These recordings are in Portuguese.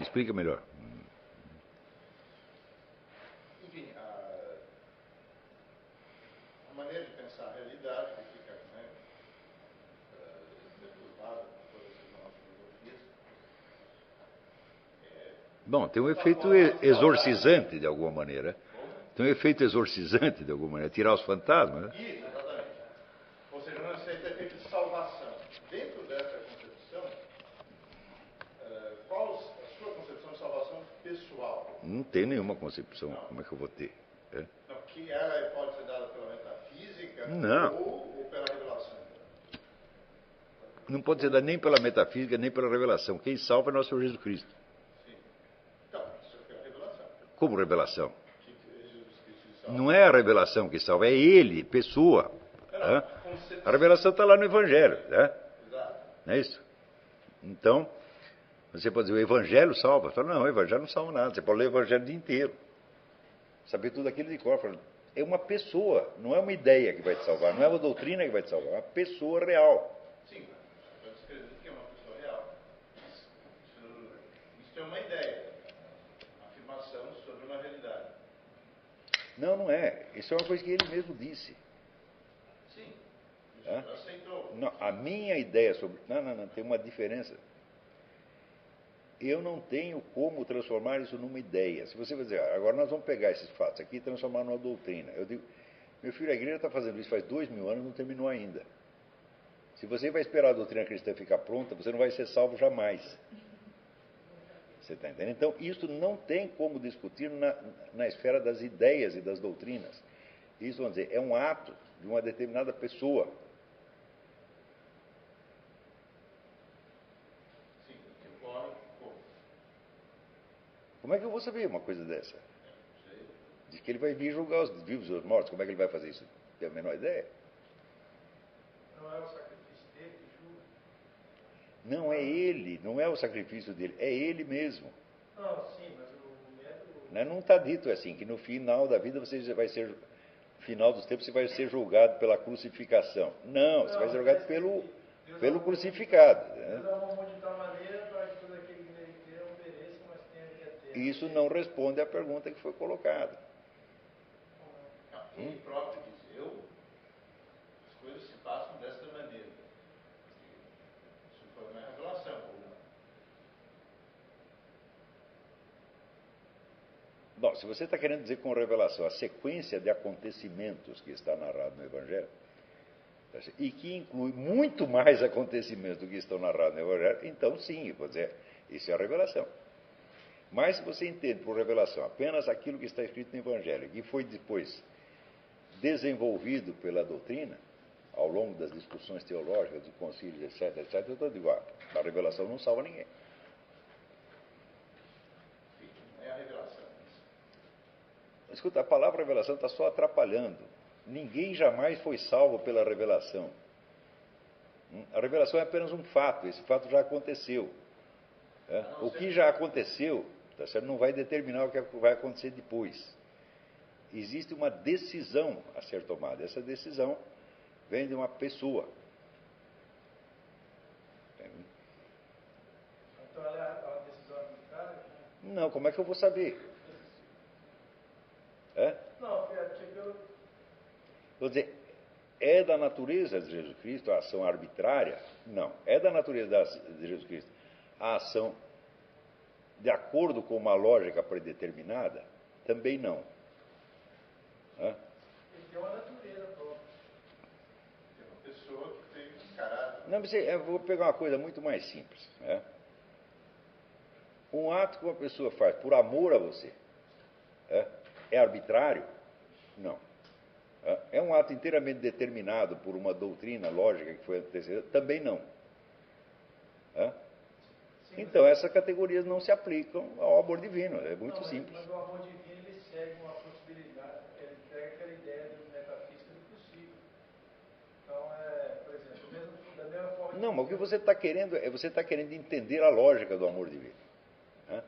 Explica melhor. Enfim, a, a maneira de pensar a realidade que fica né, eh, deturpada por todas as nossas filosofias. É, Bom, tem um efeito exorcizante de alguma maneira. Tem um efeito exorcizante de alguma maneira, tirar os fantasmas. Né? Isso, exatamente. Ou seja, não aceita efeito de salvação. Dentro dessa concepção, eh, qual a sua concepção de salvação Não tem nenhuma concepção. Como é que eu vou ter? É. Não, que ela pode ser dada pela metafísica Não. Ou, ou pela revelação? Não pode ser dado nem pela metafísica, nem pela revelação. Quem salva é nosso Senhor Jesus Cristo. Sim. Então, isso é a revelação. Como revelação? Não é a revelação que salva, é Ele, pessoa. Hã? A revelação está lá no Evangelho. Né? Exato. Não é isso? Então, você pode dizer, o Evangelho salva. Fala, não, o Evangelho não salva nada. Você pode ler o Evangelho o dia inteiro. Saber tudo aquilo de cor. Fala, É uma pessoa, não é uma ideia que vai te salvar, não é uma doutrina que vai te salvar, é uma pessoa real. Sim, estou descrevendo que é uma pessoa real. Isso, isso é uma ideia, afirmação sobre uma realidade. Não, não é. Isso é uma coisa que ele mesmo disse. Sim, Hã? Jesus aceitou. Não, a minha ideia sobre. Não, não, não, tem uma diferença. Eu não tenho como transformar isso numa ideia. Se você vai dizer, "Ah, agora nós vamos pegar esses fatos aqui e transformar numa doutrina. Eu digo, meu filho, a igreja está fazendo isso faz dois mil anos não terminou ainda. Se você vai esperar a doutrina cristã ficar pronta, você não vai ser salvo jamais. Você está entendendo? Então, isso não tem como discutir na, na esfera das ideias e das doutrinas. Isso, vamos dizer, é um ato de uma determinada pessoa. Sim, que ocorre como? Como é que eu vou saber uma coisa dessa? Não. Diz que ele vai vir julgar os vivos e os mortos. Como é que ele vai fazer isso? Tem a menor ideia? Não é o sacrifício dele que julga? Não é ele, não é o sacrifício dele, é ele mesmo. Não, sim, mas o método. Né? Não está dito assim, que no final da vida você vai ser, no final dos tempos, você vai ser julgado pela crucificação. Não, você vai ser julgado pelo, pelo crucificado. Deus né? amou o mundo de tal maneira para que todo aquele que nele crê não pereça, mas tenha vida eterna. E isso não responde à pergunta que foi colocada. Ele próprio diz, eu, as coisas se passam desta maneira. Isso foi uma revelação, ou não? Bom, se você está querendo dizer com revelação a sequência de acontecimentos que está narrado no Evangelho, e que inclui muito mais acontecimentos do que estão narrados no Evangelho, então sim, vou dizer, isso é a revelação. Mas se você entende por revelação apenas aquilo que está escrito no Evangelho, que foi depois desenvolvido pela doutrina, ao longo das discussões teológicas, dos concílios, etc., etc., eu digo, ah, a revelação não salva ninguém. É a revelação. Escuta, a palavra revelação está só atrapalhando. Ninguém jamais foi salvo pela revelação. Hum? A revelação é apenas um fato, esse fato já aconteceu. É? O que já aconteceu tá certo? não vai determinar o que vai acontecer depois. Existe uma decisão a ser tomada. Essa decisão vem de uma pessoa. Então ela é uma decisão arbitrária? Não, como é que eu vou saber? É? Não, é Vou dizer, é da natureza de Jesus Cristo a ação arbitrária? Não. É da natureza de Jesus Cristo a ação de acordo com uma lógica predeterminada? Também não. Hã? ele tem uma natureza própria. Tem uma pessoa que tem um caráter. Não, mas eu vou pegar uma coisa muito mais simples. né? Um ato que uma pessoa faz por amor a você é, é arbitrário? Não. É, é um ato inteiramente determinado por uma doutrina lógica que foi antecedida? Também não. É? Então, essas categorias não se aplicam ao amor divino. É muito Não, mas- simples. Mas o amor divino ele segue uma possibilidade, ele pega aquela ideia do metafísica do possível. Então, é, por exemplo, mesmo, da mesma forma Não, mas o que você está querendo é você está querendo entender a lógica do amor divino. né?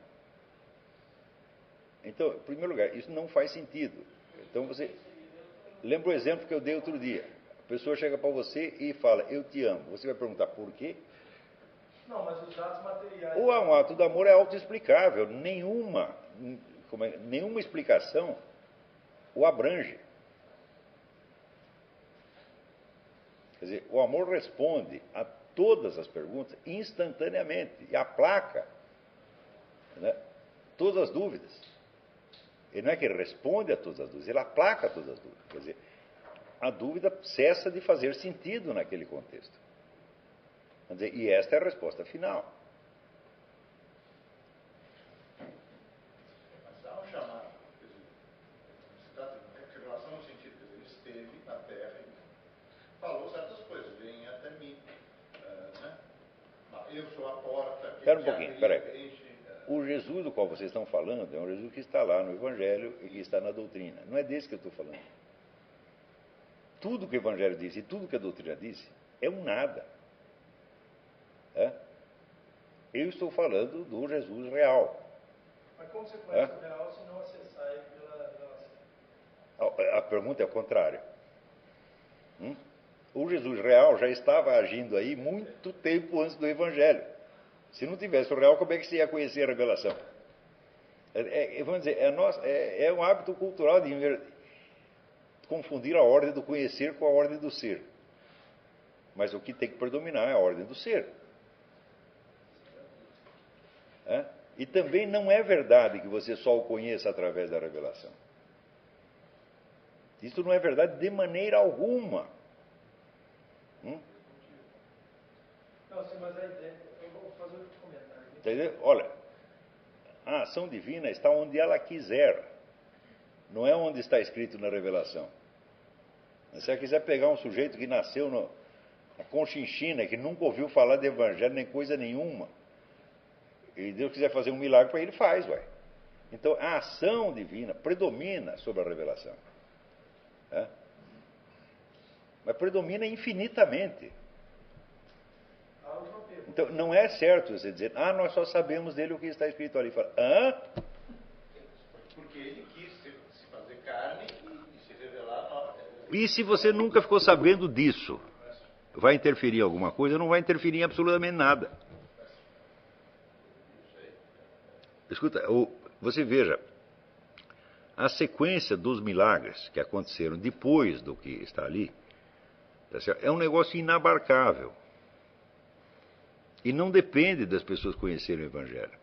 Então, em primeiro lugar, isso não faz sentido. Então você lembra o exemplo que eu dei outro dia. A pessoa chega para você e fala: "Eu te amo". Você vai perguntar por quê? Não, mas os atos materiais. Um ato do amor é autoexplicável. Nenhuma, é, nenhuma explicação o abrange. Quer dizer, o amor responde a todas as perguntas instantaneamente e aplaca né, todas as dúvidas. Ele não é que ele responde a todas as dúvidas, ele aplaca todas as dúvidas. Quer dizer, a dúvida cessa de fazer sentido naquele contexto. Dizer, e esta é a resposta final. Mas há um chamado. De revelação no sentido, dizer, ele esteve na Terra e falou certas coisas, vem até mim. eh, né? Eu sou a porta. Espera um que pouquinho, abre, espera aí. enche, eh, O Jesus do qual vocês estão falando é um Jesus que está lá no Evangelho e que está na doutrina. Não é desse que eu estou falando. Tudo que o Evangelho diz e tudo que a doutrina diz é um nada. É? Eu estou falando do Jesus real. Mas como você conhece É? o real se não acessar ele pela relação? A, a pergunta é o contrário. Hum? O Jesus real já estava agindo aí muito tempo antes do Evangelho. Se não tivesse o real, como é que você ia conhecer a revelação? É, é, vamos dizer, é, nosso, é, é um hábito cultural de confundir a ordem do conhecer com a ordem do ser. Mas o que tem que predominar é a ordem do ser. É? E também não é verdade que você só o conheça através da revelação. Isso não é verdade de maneira alguma. Hum? Não, sim, mas a ideia. Eu vou fazer outro comentário. Entendeu? Olha, a ação divina está onde ela quiser, não é onde está escrito na revelação. Se você quiser pegar um sujeito que nasceu no, na Conchinchina, que nunca ouviu falar de evangelho nem coisa nenhuma, e Deus quiser fazer um milagre para ele, faz, ué. Então a ação divina predomina sobre a revelação. Mas predomina infinitamente. Então, não é certo você dizer, ah, nós só sabemos dele o que está escrito ali. Fala, hã? Porque ele quis se, fazer carne e, se revelar. E se você nunca ficou sabendo disso, vai interferir em alguma coisa? Não vai interferir em absolutamente nada. Escuta, você veja, a sequência dos milagres que aconteceram depois do que está ali, tá é um negócio inabarcável. E não depende das pessoas conhecerem o Evangelho.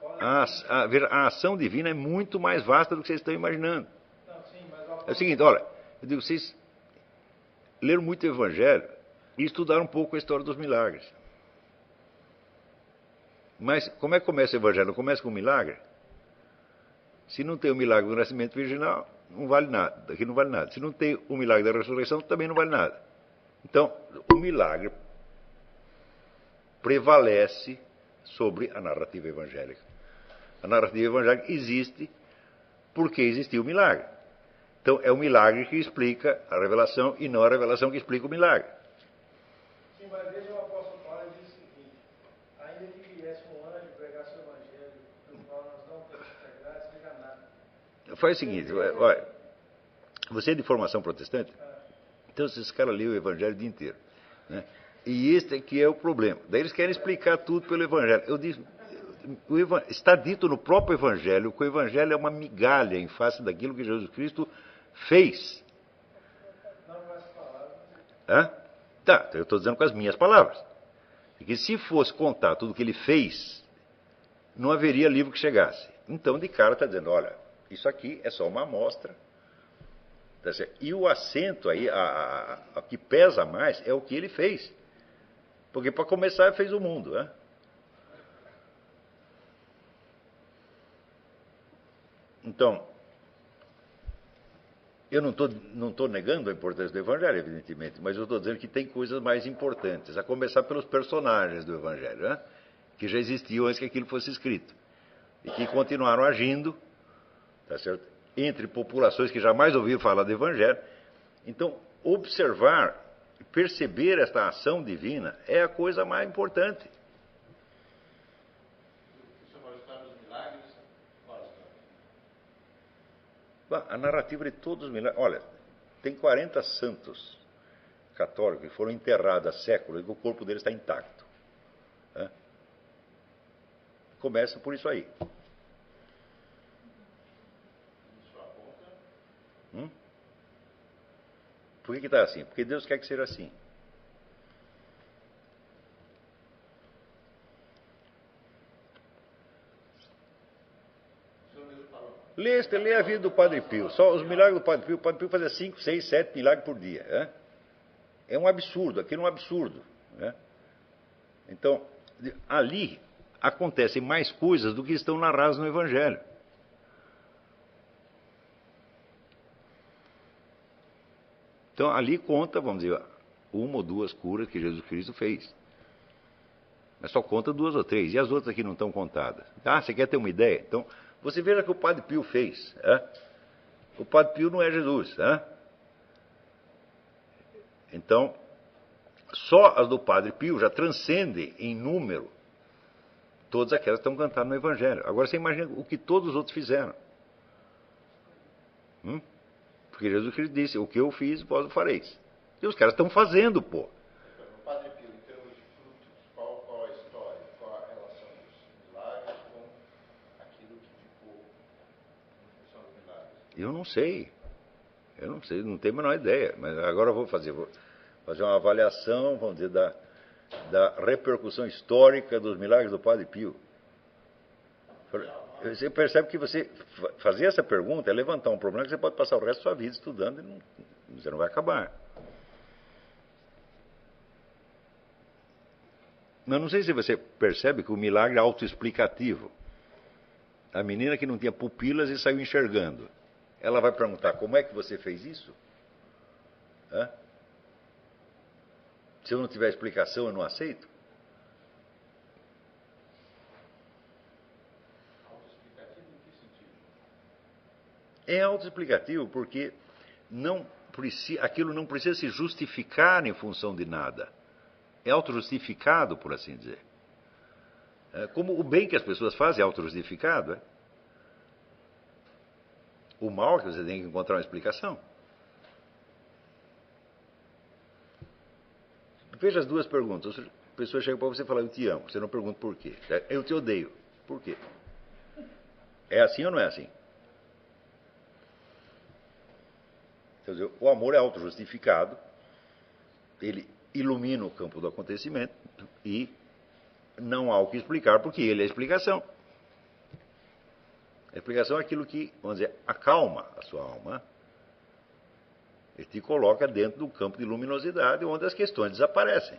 Paulo. A, a, a ação divina é muito mais vasta do que vocês estão imaginando. É o seguinte, olha, eu digo, vocês leram muito o Evangelho e estudaram um pouco a história dos milagres. Mas como é que começa o Evangelho? Não começa com um milagre? Se não tem o milagre do nascimento virginal, não vale nada. Daqui não vale nada. Se não tem o milagre da ressurreição, também não vale nada. Então, o milagre prevalece sobre a narrativa evangélica. A narrativa evangélica existe porque existiu o milagre. Então, é o milagre que explica a revelação e não a revelação que explica o milagre. Sim, mas veja o apóstolo Paulo ele diz o seguinte: ainda que viesse um anjo pregasse o evangelho, do qual nós não temos integrado, seja Faz o seguinte, olha, você é de formação protestante? Então, esses caras lêem o evangelho o dia inteiro. Né? E este aqui é o problema. Daí eles querem explicar tudo pelo evangelho. Eu disse, está dito no próprio evangelho que o evangelho é uma migalha em face daquilo que Jesus Cristo fez. Hã? Tá, eu estou dizendo com as minhas palavras. E que se fosse contar tudo o que ele fez, não haveria livro que chegasse. Então, de cara, está dizendo: olha, isso aqui é só uma amostra. Tá? E o acento aí, a- a- a que pesa mais, é o que ele fez. Porque, para começar, ele fez o mundo. Né? Então, eu não estou não tô negando a importância do Evangelho, evidentemente, mas eu estou dizendo que tem coisas mais importantes, a começar pelos personagens do Evangelho, né? que já existiam antes que aquilo fosse escrito, e que continuaram agindo, tá certo? entre populações que jamais ouviram falar do Evangelho. Então, observar, perceber esta ação divina é a coisa mais importante. A narrativa de todos os milagres. Olha, tem 40 santos católicos que foram enterrados há séculos e o corpo deles está intacto. Né? Começa por isso aí. Hum? Por que está assim? Porque Deus quer que seja assim. Lê, lê a vida do Padre Pio. Só os milagres do Padre Pio. O Padre Pio fazia 5, 6, 7 milagres por dia. É? é um absurdo, aquilo é um absurdo. Né? Então, ali acontecem mais coisas do que estão narradas no Evangelho. Então, ali conta, vamos dizer, uma ou duas curas que Jesus Cristo fez. Mas só conta duas ou três. E as outras aqui não estão contadas. Ah, você quer ter uma ideia? Então, você veja o que o Padre Pio fez. É? O Padre Pio não é Jesus. É? Então, só as do Padre Pio já transcendem em número todas aquelas que estão cantadas no Evangelho. Agora você imagina o que todos os outros fizeram. Hum? Porque Jesus Cristo disse: O que eu fiz, vós o fareis. E os caras estão fazendo, pô. Eu não sei. Eu não sei, não tenho a menor ideia. Mas agora eu vou fazer, vou fazer uma avaliação, vamos dizer, da, da repercussão histórica dos milagres do Padre Pio. Você percebe que você fazer essa pergunta é levantar um problema que você pode passar o resto da sua vida estudando e não, você não vai acabar. Mas não sei se você percebe que o milagre é autoexplicativo. A menina que não tinha pupilas e saiu enxergando. Ela vai perguntar: como é que você fez isso? Hã? Se eu não tiver explicação, eu não aceito? É autoexplicativo porque não aquilo não precisa se justificar em função de nada. É autojustificado, por assim dizer. É, como o bem que as pessoas fazem é autojustificado. É? O mal é que você tem que encontrar uma explicação. Veja as duas perguntas. A pessoa chega para você e fala, eu te amo. Você não pergunta por quê. Eu te odeio. Por quê? É assim ou não é assim? Quer dizer, o amor é autojustificado, ele ilumina o campo do acontecimento e não há o que explicar, porque ele é a explicação. A explicação é aquilo que, vamos dizer, acalma a sua alma. Ele te coloca dentro do campo de luminosidade onde as questões desaparecem.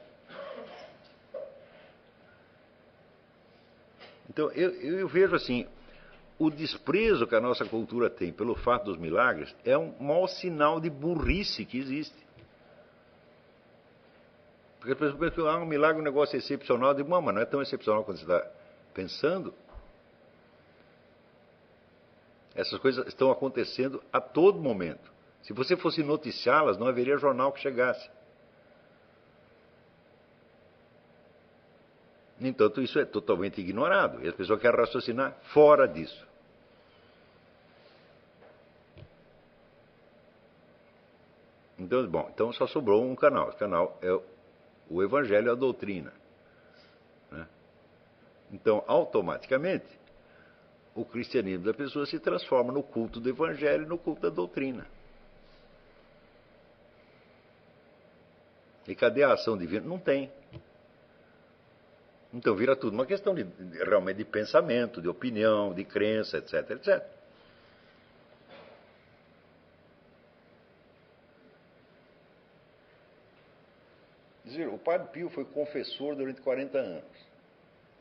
Então, eu, eu vejo assim, o desprezo que a nossa cultura tem pelo fato dos milagres é um mau sinal de burrice que existe. Porque as pessoas pensam que ah, um milagre é um negócio excepcional. Eu digo, mas não é tão excepcional quando você está pensando. Essas coisas estão acontecendo a todo momento. Se você fosse noticiá-las, não haveria jornal que chegasse. No entanto, isso é totalmente ignorado e as pessoas querem raciocinar fora disso. Então, bom, então só sobrou um canal. O canal é o Evangelho a doutrina. Né? Então, automaticamente, o cristianismo da pessoa se transforma no culto do evangelho e no culto da doutrina. E cadê a ação divina? Não tem. Então vira tudo uma questão de, realmente de pensamento, de opinião, de crença, etc, etc. Dizer, o Padre Pio foi confessor durante 40 anos.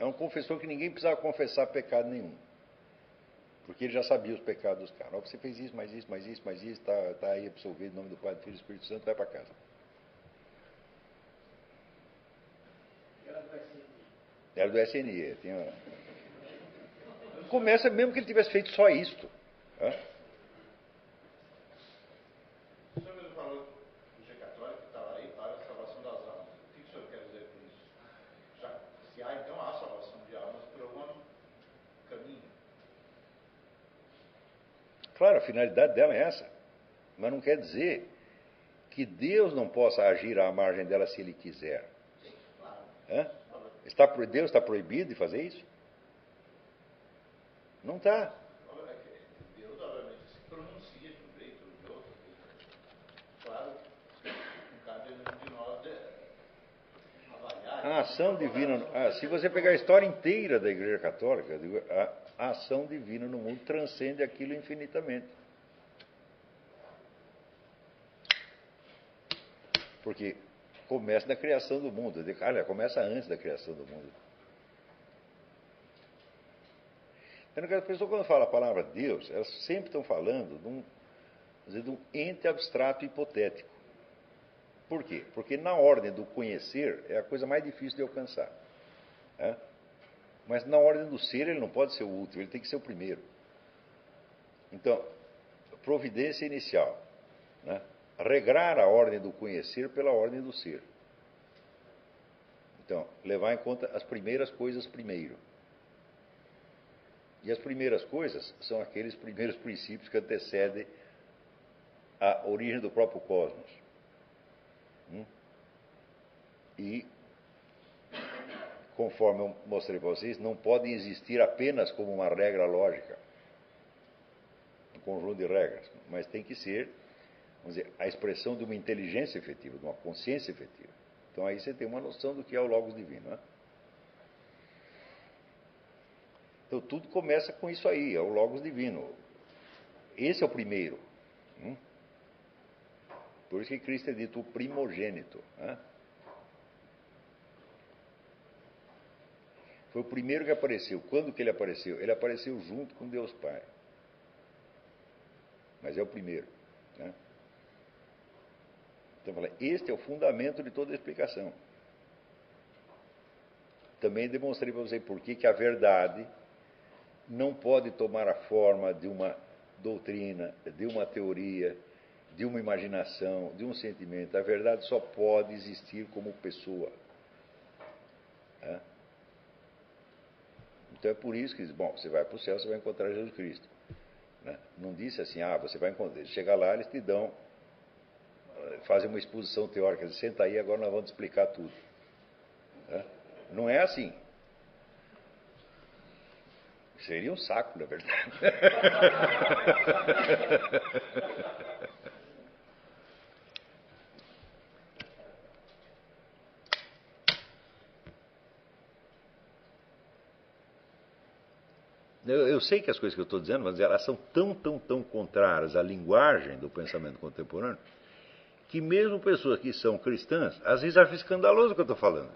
É um confessor que ninguém precisava confessar pecado nenhum. Porque ele já sabia os pecados dos caras. Você fez isso, mais isso, mais isso, mais isso, está tá aí absolvido em nome do Pai, do Filho e do Espírito Santo, vai para casa. Era do SNE. Tinha... Começa mesmo que ele tivesse feito só isto. Hã? Claro, a finalidade dela é essa. Mas não quer dizer que Deus não possa agir à margem dela se Ele quiser. Sim, claro. Hã? Está, Deus está proibido de fazer isso? Não está. É Deus, obviamente, se pronuncia de um jeito ou de outro. Claro, não cabe de nós é, avaliar. A ação divina. ah, se você pegar a história inteira da Igreja Católica, a ação divina no mundo transcende aquilo infinitamente. Porque começa na criação do mundo. Olha, começa antes da criação do mundo. Então, as pessoas, quando falam a palavra Deus, elas sempre estão falando de um, dizer, de um ente abstrato hipotético. Por quê? Porque na ordem do conhecer é a coisa mais difícil de alcançar. né? Mas na ordem do ser ele não pode ser o último, ele tem que ser o primeiro. Então, providência inicial. Né? Regrar a ordem do conhecer pela ordem do ser. Então, levar em conta as primeiras coisas primeiro. E as primeiras coisas são aqueles primeiros princípios que antecedem a origem do próprio cosmos. Hum? E, conforme eu mostrei para vocês, não podem existir apenas como uma regra lógica, um conjunto de regras, mas tem que ser, vamos dizer, a expressão de uma inteligência efetiva, de uma consciência efetiva. Então aí você tem uma noção do que é o Logos Divino. Né? Então tudo começa com isso aí, é o Logos Divino. Esse é o primeiro. hum? Por isso que Cristo é dito o primogênito. né? Foi o primeiro que apareceu. Quando que ele apareceu? Ele apareceu junto com Deus Pai. Mas é o primeiro. Então, fala, este é o fundamento de toda a explicação. Também demonstrei para você por que a verdade não pode tomar a forma de uma doutrina, de uma teoria, de uma imaginação, de um sentimento. A verdade só pode existir como pessoa. Né? Então é por isso que diz, bom, você vai para o céu, você vai encontrar Jesus Cristo. né? Não disse assim, ah, você vai encontrar. Chega lá, eles te dão, fazem uma exposição teórica, senta aí, agora nós vamos explicar tudo. né? Não é assim. Seria um saco, na verdade. Eu, eu sei que as coisas que eu estou dizendo, mas elas são tão, tão, tão contrárias à linguagem do pensamento contemporâneo, que mesmo pessoas que são cristãs, às vezes acham escandaloso o que eu estou falando.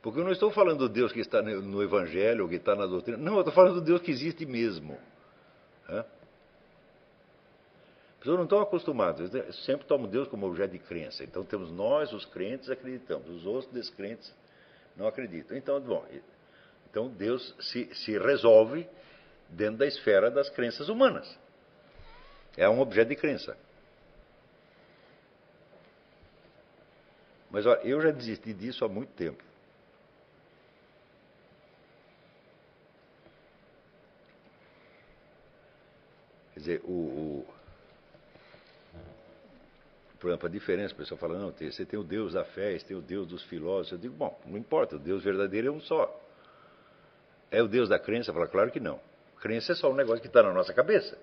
Porque eu não estou falando do Deus que está no Evangelho ou que está na doutrina. Não, eu estou falando do Deus que existe mesmo. As pessoas não estão acostumadas, sempre tomam Deus como objeto de crença. Então temos nós, os crentes, acreditamos, os outros descrentes não acreditam. Então, bom, então Deus se, se resolve dentro da esfera das crenças humanas. É um objeto de crença. Mas olha, eu já desisti disso há muito tempo. Quer dizer, o, o- por exemplo, a diferença, o pessoal fala, não, você tem o Deus da fé, você tem o Deus dos filósofos. Eu digo, bom, não importa, o Deus verdadeiro é um só. É o Deus da crença? Fala, claro que não. Crença é só um negócio que está na nossa cabeça.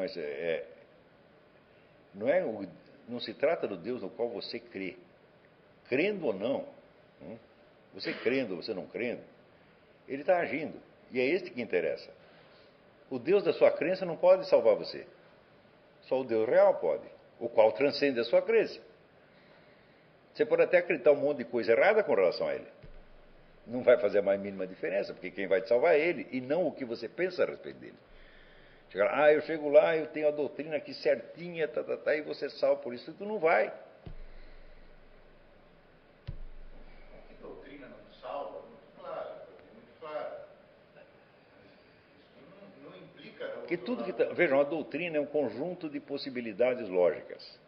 Mas, é, é- não, é o- não se trata do Deus no qual você crê. Crendo ou não, hum, você crendo ou você não crendo, ele está agindo. E é este que interessa. O Deus da sua crença não pode salvar você. Só o Deus real pode, o qual transcende a sua crença. Você pode até acreditar um monte de coisa errada com relação a ele. Não vai fazer a mais mínima diferença, porque quem vai te salvar é ele e não o que você pensa a respeito dele. Chega lá, ah, eu chego lá, eu tenho a doutrina aqui certinha, tá, tá, tá, e você salva por isso, tu não vai. Que doutrina não salva? Muito clara, muito clara. Isso não, não implica. no Porque tudo que tá, vejam, a doutrina é um conjunto de possibilidades lógicas.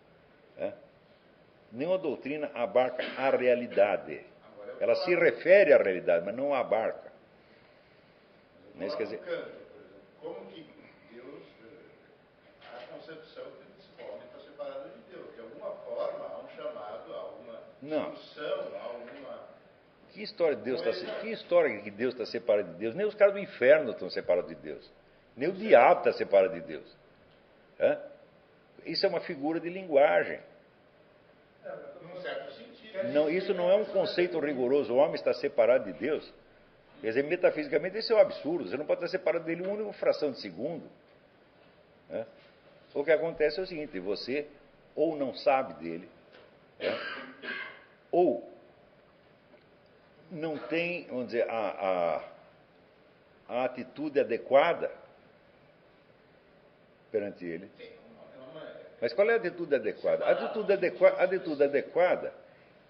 né? Nenhuma doutrina abarca a realidade. Ela se refere à realidade, mas não abarca. É isso quer dizer. Como que Deus, eh, a concepção que esse homem está separado de Deus. De alguma forma, há um chamado, há uma Não. Que história de Deus está que história que Deus está separado de Deus? Nem os caras do inferno estão separados de Deus. Nem o diabo está separado de Deus. Hã? Isso é uma figura de linguagem. Certo sentido. Não, isso não é um conceito rigoroso. O homem está separado de Deus. Quer dizer, metafisicamente, isso é um absurdo. Você não pode estar separado dele uma única fração de segundo. né? O que acontece é o seguinte: você ou não sabe dele, né? Ou não tem, vamos dizer, a, a, a atitude adequada perante ele. Mas qual é a atitude adequada? A atitude, adequa, a atitude adequada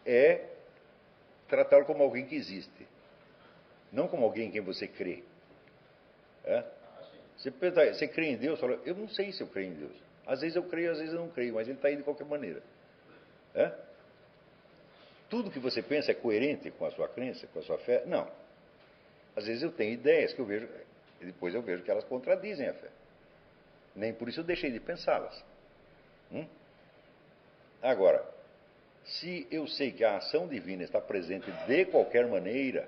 é tratá-lo como alguém que existe, não como alguém em quem você crê. É? Você, pensa, você crê em Deus? Eu não sei se eu creio em Deus. Às vezes eu creio, às vezes eu não creio, mas ele está aí de qualquer maneira. É? Tudo que você pensa é coerente com a sua crença, com a sua fé? Não. Às vezes eu tenho ideias que eu vejo, e depois eu vejo que elas contradizem a fé. Nem por isso eu deixei de pensá-las. Hum? Agora, se eu sei que a ação divina está presente de qualquer maneira,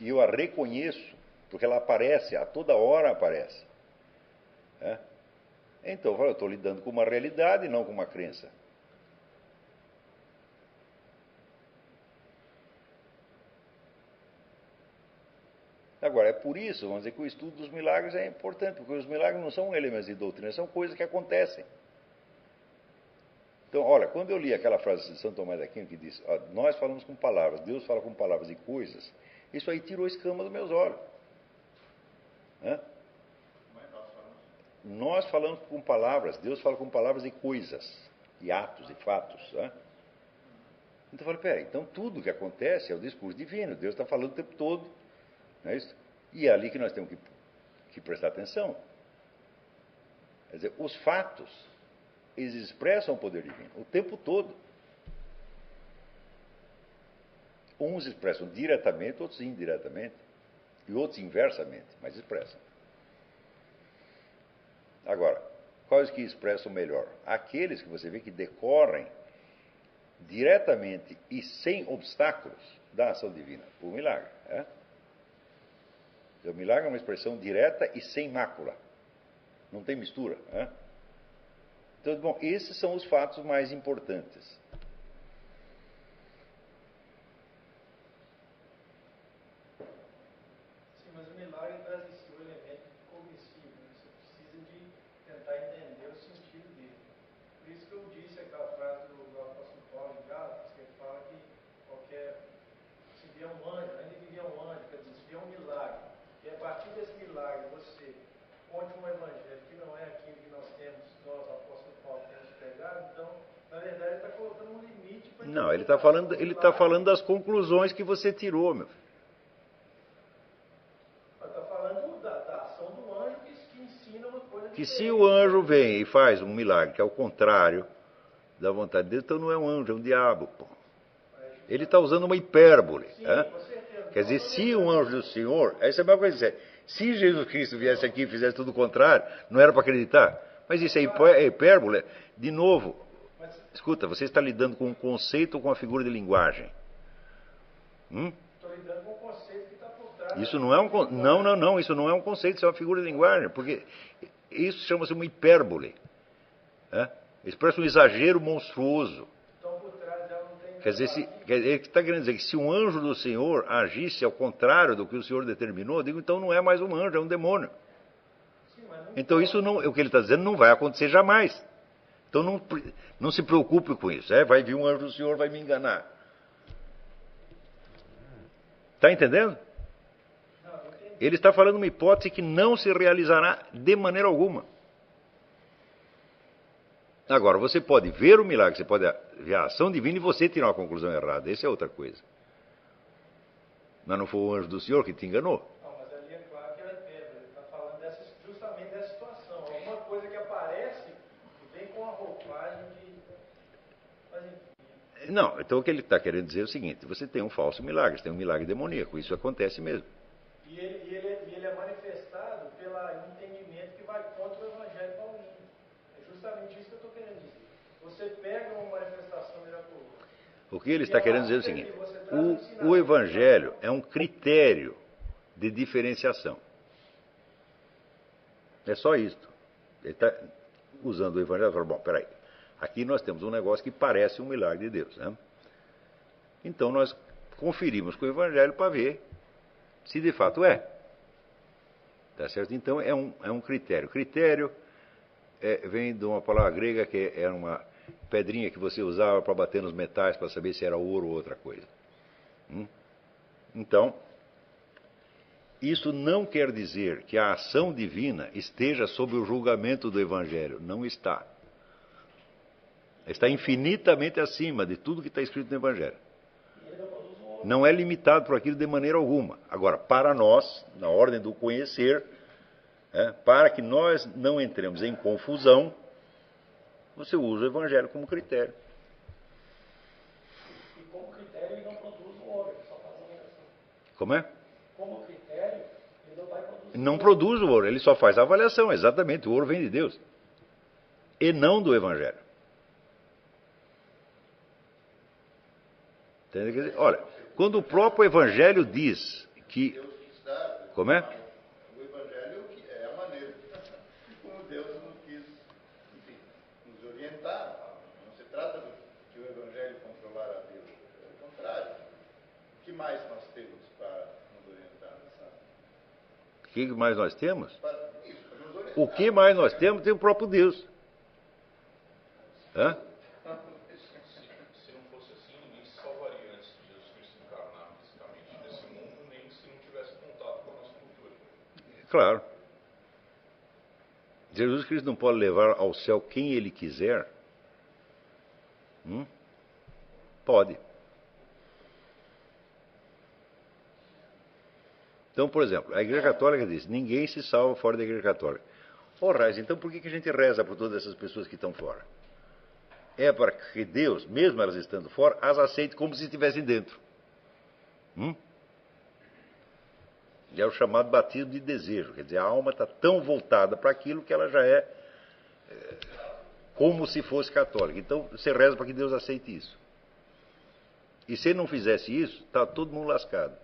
e eu a reconheço, porque ela aparece, a toda hora aparece, é? então eu estou lidando com uma realidade, não com uma crença. Agora, é por isso, vamos dizer, que o estudo dos milagres é importante, porque os milagres não são elementos de doutrina, são coisas que acontecem. Então, olha, quando eu li aquela frase de São Tomás de Aquino que diz: ó, Nós falamos com palavras, Deus fala com palavras e coisas, isso aí tirou a escama dos meus olhos. Hã? Nós falamos. Com palavras, Deus fala com palavras e coisas, e atos e fatos. Então eu falei: peraí, então tudo que acontece é o discurso divino, Deus está falando o tempo todo. Não é isso? E é ali que nós temos que, que prestar atenção. Quer dizer, os fatos, eles expressam o poder divino o tempo todo. Uns expressam diretamente, outros indiretamente, e outros inversamente, mas expressam. Agora, quais que expressam melhor? Aqueles que você vê que decorrem diretamente e sem obstáculos da ação divina, o milagre. É? O milagre é uma expressão direta e sem mácula. Não tem mistura. É? Então, bom, esses são os fatos mais importantes. Sim, mas o milagre traz em si o elemento cognitivo. né? Você precisa de tentar entender o sentido dele. Por isso que eu disse aquela frase do, apóstolo Paulo em Gálatas, que ele fala que qualquer. Se vier um anjo, ainda que vier um anjo, quer dizer, se vier um milagre, e a partir desse milagre você conte um evangelho que não é aquilo que nós temos, nós, apóstolo Paulo, temos pregado, então, na verdade, ele está colocando um limite para Não, ele está falando, ele tá falando das conclusões que você tirou, meu. filho. Está falando da, da ação do anjo que, que ensina uma coisa Que se o anjo vem e faz um milagre, que é o contrário da vontade de Deus, então não é um anjo, é um diabo. Pô. Ele está usando uma hipérbole. Sim, certeza. Quer dizer, se um anjo do Senhor. Essa é a mesma coisa. Se Jesus Cristo viesse aqui e fizesse tudo o contrário, não era para acreditar. Mas isso é é hipérbole. De novo, escuta, você está lidando com um conceito ou com uma figura de linguagem. Hum? Estou lidando com o conceito que está por trás. Isso não é um. Não, não, não. Isso não é um conceito, isso é uma figura de linguagem. Porque isso chama-se uma hipérbole. Hã? Expressa um exagero monstruoso. Então, por trás dela não tem. Quer dizer, se, quer dizer, ele está querendo dizer que se um anjo do Senhor agisse ao contrário do que o Senhor determinou, eu digo, então não é mais um anjo, é um demônio. Então isso não, o que ele está dizendo não vai acontecer jamais. Então não, não se preocupe com isso. É, vai vir um anjo do Senhor, vai me enganar. Está entendendo? Ele está falando uma hipótese que não se realizará de maneira alguma. Agora, você pode ver o milagre, você pode ver a ação divina e você tirar uma conclusão errada. Essa é outra coisa. Mas não foi o anjo do Senhor que te enganou. Não, mas ali é claro que ela é pedra. Ele está falando dessa, justamente dessa situação. Alguma coisa que aparece e vem com a roupagem de. Não, então o que ele está querendo dizer é o seguinte: você tem um falso milagre, você tem um milagre demoníaco, isso acontece mesmo. E ele, e ele, e ele é manifestado pelo entendimento que vai contra o Evangelho paulino. É justamente isso que eu estou querendo dizer. Você pega uma manifestação miraculosa. O que ele está querendo dizer é o seguinte: o, o Evangelho é um critério de diferenciação. É só isto. Ele está usando o Evangelho e fala: bom, peraí, aqui nós temos um negócio que parece um milagre de Deus. Né? Então nós conferimos com o Evangelho para ver se de fato é. Tá certo? Então é um, é um critério. Critério é, vem de uma palavra grega que é uma pedrinha que você usava para bater nos metais para saber se era ouro ou outra coisa. Hum? Então, isso não quer dizer que a ação divina esteja sob o julgamento do Evangelho. Não está. Está infinitamente acima de tudo que está escrito no Evangelho. Não é limitado por aquilo de maneira alguma. Agora, para nós, na ordem do conhecer, é, para que nós não entremos em confusão, você usa o Evangelho como critério. E como critério ele não produz o ouro, ele só faz a avaliação. Como é? Como critério, ele não vai produzir. Não produz o ouro, ele só faz a avaliação, exatamente. O ouro vem de Deus. E não do Evangelho. Entende? Quer dizer, Olha, quando o próprio Evangelho diz que. Dar. Como é? O Evangelho que é a maneira como Deus nos quis, enfim, nos orientar. Não se trata de que o Evangelho controlar a Deus. É o contrário. O que mais nós temos para nos orientar nessa? O que mais nós temos? Para, isso, para nos orientar. O que mais nós temos tem o próprio Deus. Hã? Se não fosse assim, ninguém se salvaria antes de Jesus Cristo encarnar fisicamente nesse mundo, nem se não tivesse contato com a nossa cultura. Claro. Jesus Cristo não pode levar ao céu quem ele quiser? Hum? Pode. Então, por exemplo, a Igreja Católica diz: ninguém se salva fora da Igreja Católica. Ora, então por que a gente reza por todas essas pessoas que estão fora? É para que Deus, mesmo elas estando fora, as aceite como se estivessem dentro. Hum? É o chamado batismo de desejo. Quer dizer, a alma está tão voltada para aquilo que ela já é, é, como se fosse católica. Então, você reza para que Deus aceite isso. E se ele não fizesse isso, está todo mundo lascado.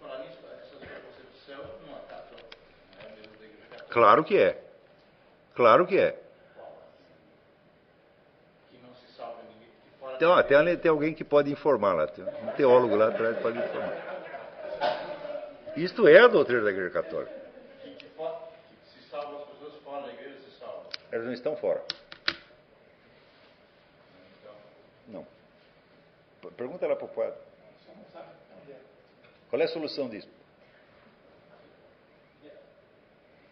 Falar nisso, essa proposta do céu não é católica, não é mesmo da Igreja Católica, Claro que é. Claro que é. salva Então, até ali tem alguém que pode informar lá. Tem um teólogo lá atrás que pode informar. Isto é a doutrina da Igreja Católica. se salvam as pessoas fora da igreja, se salvam. Elas não estão fora. Não. Pergunta lá para o quadro. Responder. Qual é a solução disso?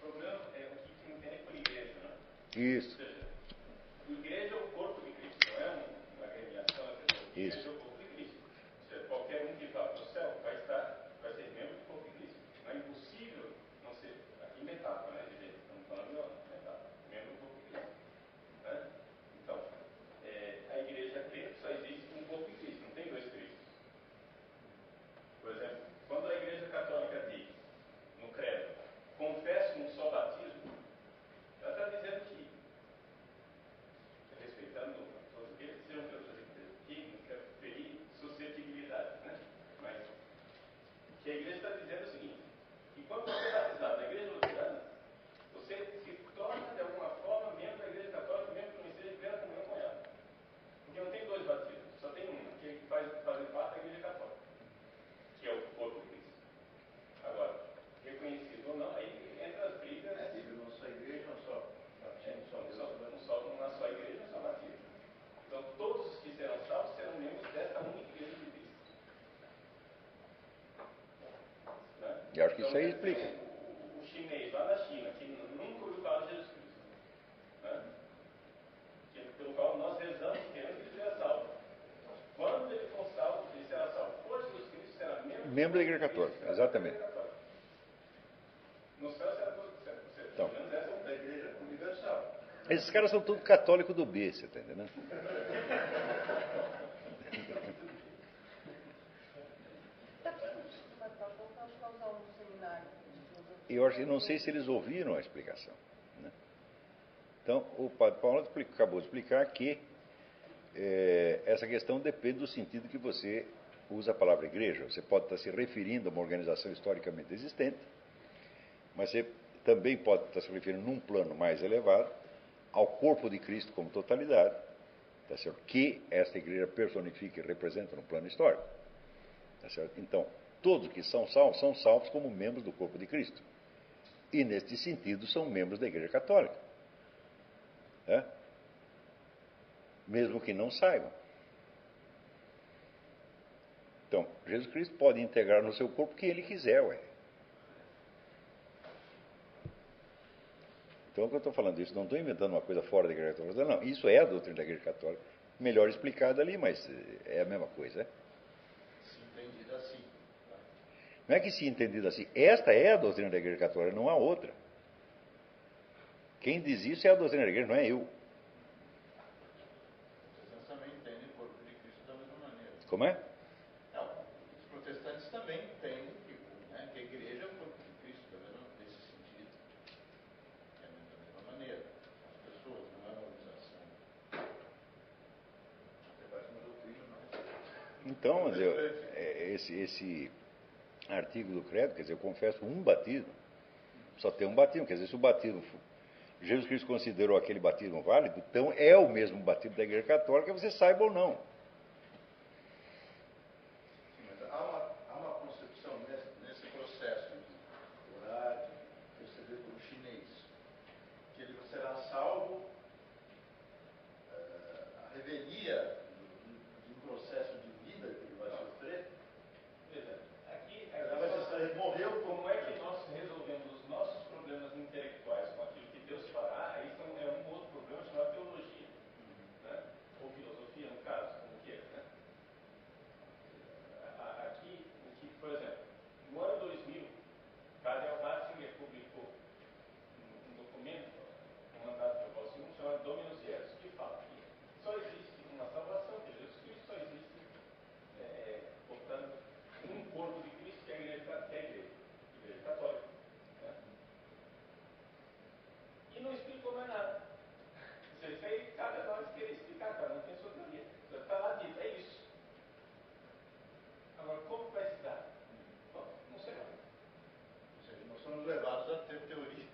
O problema é o que se entende por igreja, né? Isso. Igreja é o corpo de Cristo, não é um- uma agremiação, é Isso. é o corpo de Cristo. Ou seja, qualquer um que vá para o céu vai estar, vai ser membro do corpo de Cristo. Não é impossível não ser, aqui metáfora, né, de jeito, estamos falando de outra, metáfora, membro do corpo de Cristo. Né? Então, é, a igreja crente só existe um corpo de Cristo, não tem dois Cristos. Por exemplo, quando a igreja católica diz, no credo, confesso um só batismo, ela está dizendo que, respeitando todos aqueles que sejam de outras igrejas, que não quer ferir suscetibilidades, né? Mas que a igreja está dizendo é o seguinte, que quando você é batizado na igreja luterana, você se torna de alguma forma membro da igreja católica, mesmo que não esteja em plena comunhão com ela. Porque não tem dois batismos, só tem um, aquele que faz, faz parte da igreja católica, que é o corpo de Cristo. Agora, reconhecido ou não, aí entra as brigas. é, digo, não só igreja, não só É, batismo, só não Deus. só, não só, não é só a igreja, não só batismo. Então, todos os que serão salvos serão membros desta única igreja de Cristo. E que isso aí explica. O, o chinês lá na China, que nunca ouviu falar de Jesus Cristo, né? que, pelo qual nós rezamos querendo que ele seja salvo. Quando ele for salvo, ele será salvo. Por Jesus Cristo será membro, Membro da Igreja Católica, exatamente. da. No céu será Então. pelo menos essa é Da igreja universal. Esses caras são todos católicos do B, você está entendendo? Eu acho que não sei se eles ouviram a explicação. Né? Então, o padre Paulo acabou de explicar que eh, essa questão depende do sentido que você usa a palavra igreja. Você pode estar se referindo a uma organização historicamente existente, mas você também pode estar se referindo num plano mais elevado ao corpo de Cristo como totalidade, tá certo? que esta igreja personifica e representa no plano histórico. Tá certo? Então, todos que são salvos são salvos como membros do corpo de Cristo. E, neste sentido, são membros da Igreja Católica. né? Mesmo que não saibam. Então, Jesus Cristo pode integrar no seu corpo o que ele quiser, ué. Então, o que eu estou falando isso, não estou inventando uma coisa fora da Igreja Católica. Não, isso é a doutrina da Igreja Católica. Melhor explicada ali, mas eh, é a mesma coisa. né? Se entendido assim. tá? Não é que se entendido assim, esta é a doutrina da Igreja Católica, não há outra. Quem diz isso é a doutrina da Igreja, não é eu. Os protestantes também entendem o corpo de Cristo da mesma maneira. Como é? Não, os protestantes também entendem que, né, que a igreja é o corpo de Cristo, da mesma, nesse sentido. É da mesma maneira. As pessoas, não é uma organização. Até parece uma doutrina, mas. Então, mas eu, é, esse, esse artigo do credo, quer dizer, eu confesso um batismo, só tem um batismo, quer dizer, se o batismo, Jesus Cristo considerou aquele batismo válido, então é o mesmo batismo da Igreja Católica, você saiba ou não. Sim, mas há uma, há uma concepção nesse, nesse processo de orar, de receber como chinês, que ele será salvo, eh, a revelia de um processo de vida que ele vai sofrer. Veja, aqui, Ele aqui vai só- sofrer, ele morreu como é que nós resolvemos os nossos problemas intelectuais com aquilo que Deus fará, aí são, é um outro problema chamado teologia, né? ou filosofia, no caso, como queira. Né? A- a- Aqui, o que, por exemplo, no ano 2000, Cardeal Ratzinger publicou um, um documento, um mandado de Paulo II, chamado Dominus Jesus, que fala que só existe uma salvação, que Jesus Cristo só existe, é, portanto, um corpo de Cristo que é a igreja, que é a igreja, a igreja católica. né? E não explicou mais nada. Ou seja, Isso aí cabe a nós querer explicar, cada um tem a sua teoria. Está lá dito, é isso. Agora, como vai se dar? Bom, não sei mais. Ou seja, nós somos levados a ter teoria.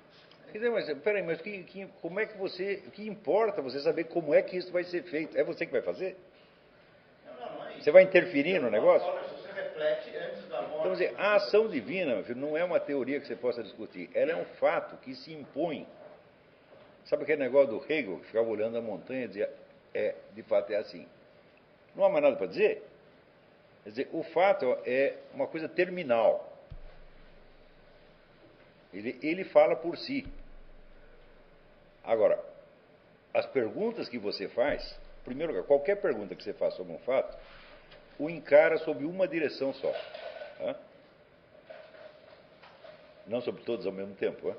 Quer dizer, mas peraí, mas que, que- como é que você. Que importa você saber como é que isso vai ser feito? É você que vai fazer? Não, não. Você vai interferir no negócio? Você reflete antes da morte. Então, dizer, a ação divina, meu filho, não é uma teoria que você possa discutir. Ela é um fato que se impõe. Sabe aquele negócio do Hegel, que ficava olhando a montanha e dizia, é, de fato é assim. Não há mais nada para dizer? Quer dizer, o fato é uma coisa terminal. Ele, ele fala por si. Agora, as perguntas que você faz, em primeiro lugar, qualquer pergunta que você faça sobre um fato, o encara sob uma direção só. tá? Não sobre todos ao mesmo tempo. tá?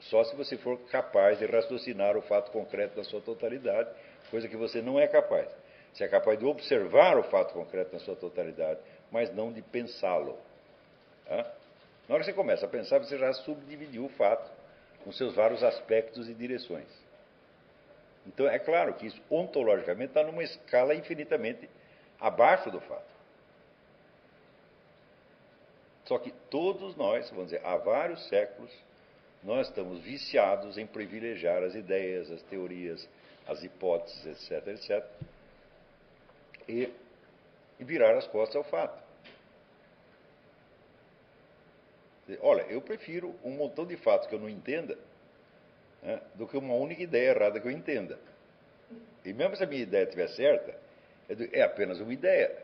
Só se você for capaz de raciocinar o fato concreto na sua totalidade, coisa que você não é capaz. Você é capaz de observar o fato concreto na sua totalidade, mas não de pensá-lo. tá? Na hora que você começa a pensar, você já subdividiu o fato com seus vários aspectos e direções. Então, é claro que isso, ontologicamente, está numa escala infinitamente abaixo do fato. Só que todos nós, vamos dizer, há vários séculos, nós estamos viciados em privilegiar as ideias, as teorias, as hipóteses, etc., etc., e, virar as costas ao fato. Olha, eu prefiro um montão de fatos que eu não entenda né, do que uma única ideia errada que eu entenda. E mesmo se a minha ideia estiver certa, é é apenas uma ideia,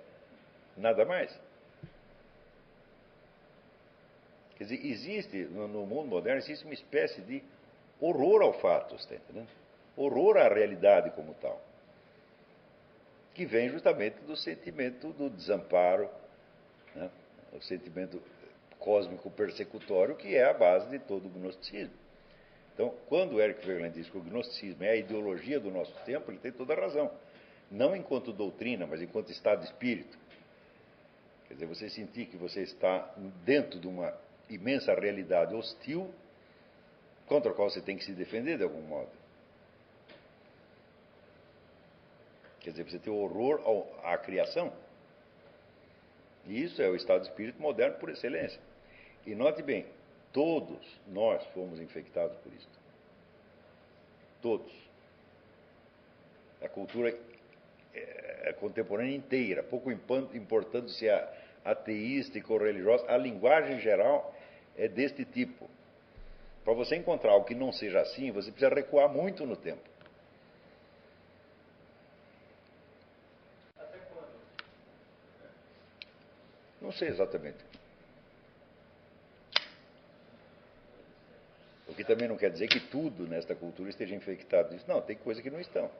nada mais. Quer dizer, existe, no, mundo moderno, existe uma espécie de horror ao fato, está entendendo? Horror à realidade como tal. Que vem justamente do sentimento do desamparo, né? o sentimento cósmico persecutório, que é a base de todo o gnosticismo. Então, quando o Eric Verland diz que o gnosticismo é a ideologia do nosso tempo, ele tem toda a razão. Não enquanto doutrina, mas enquanto estado de espírito. Quer dizer, você sentir que você está dentro de uma imensa realidade hostil contra a qual você tem que se defender de algum modo. Quer dizer, você tem horror à criação. E isso é o estado de espírito moderno por excelência. E note bem, todos nós fomos infectados por isso. Todos. A cultura é, contemporânea inteira, pouco importando se é ateísta ou religiosa, a linguagem geral é deste tipo. Para você encontrar algo que não seja assim, você precisa recuar muito no tempo. Até quando? Não sei exatamente. O que também não quer dizer que tudo nesta cultura esteja infectado disso. Não, tem coisas que não estão.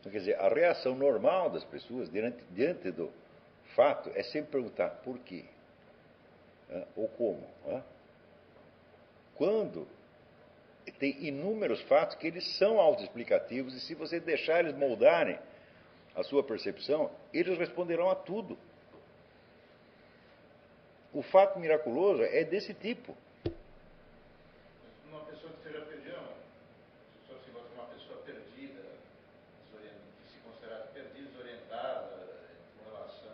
Então, quer dizer, a reação normal das pessoas diante, diante do fato é sempre perguntar por quê ou como. Quando tem inúmeros fatos que eles são autoexplicativos e se você deixar eles moldarem a sua percepção, eles responderão a tudo. O fato miraculoso é desse tipo. Uma pessoa que seja perdida, se fosse uma pessoa perdida, que se considerada perdida, desorientada com relação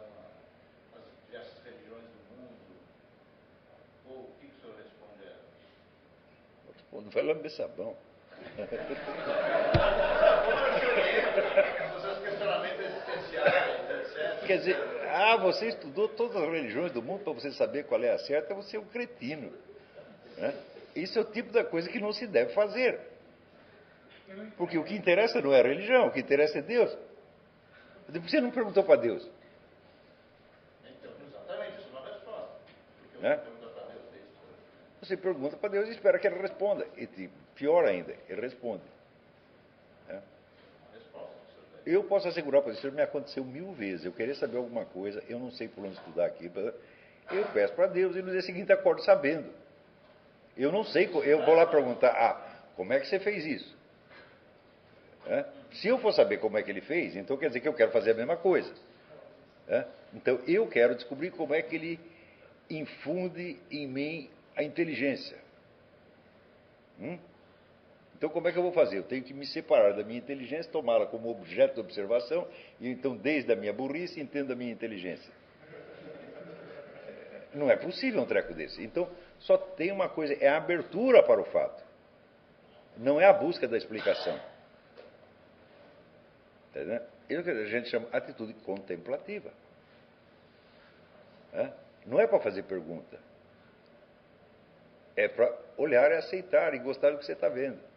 às diversas religiões do mundo, ou o que, que o senhor responde a ela? Respondo, vai lamber sabão. Os seus questionamentos. Quer dizer, ah, você estudou todas as religiões do mundo para você saber qual é a certa, você é um cretino. Né? Isso é o tipo da coisa que não se deve fazer. Porque o que interessa não é a religião, o que interessa é Deus. Você não perguntou para Deus. Então, exatamente, isso é uma resposta. Né? não. Você pergunta para Deus e espera que ele responda. E te- pior ainda, ele responde. Né? Uma resposta, o senhor deve. Eu posso assegurar para você, isso me aconteceu mil vezes. Eu queria saber alguma coisa, eu não sei por onde estudar aqui. Eu peço para Deus e no dia seguinte acordo sabendo. Eu não sei, eu vou lá perguntar, ah, como é que você fez isso? Né? Se eu for saber como é que ele fez, então quer dizer que eu quero fazer a mesma coisa. né? Então eu quero descobrir como é que ele infunde em mim a inteligência. Hum? Então, como é que eu vou fazer? Eu tenho que me separar da minha inteligência, tomá-la como objeto de observação, e então, desde a minha burrice, entendo a minha inteligência. Não é possível um treco desse. Então, só tem uma coisa: é a abertura para o fato, não é a busca da explicação. Isso que a gente chama atitude contemplativa. Não é para fazer pergunta. É para olhar e aceitar e gostar do que você está vendo.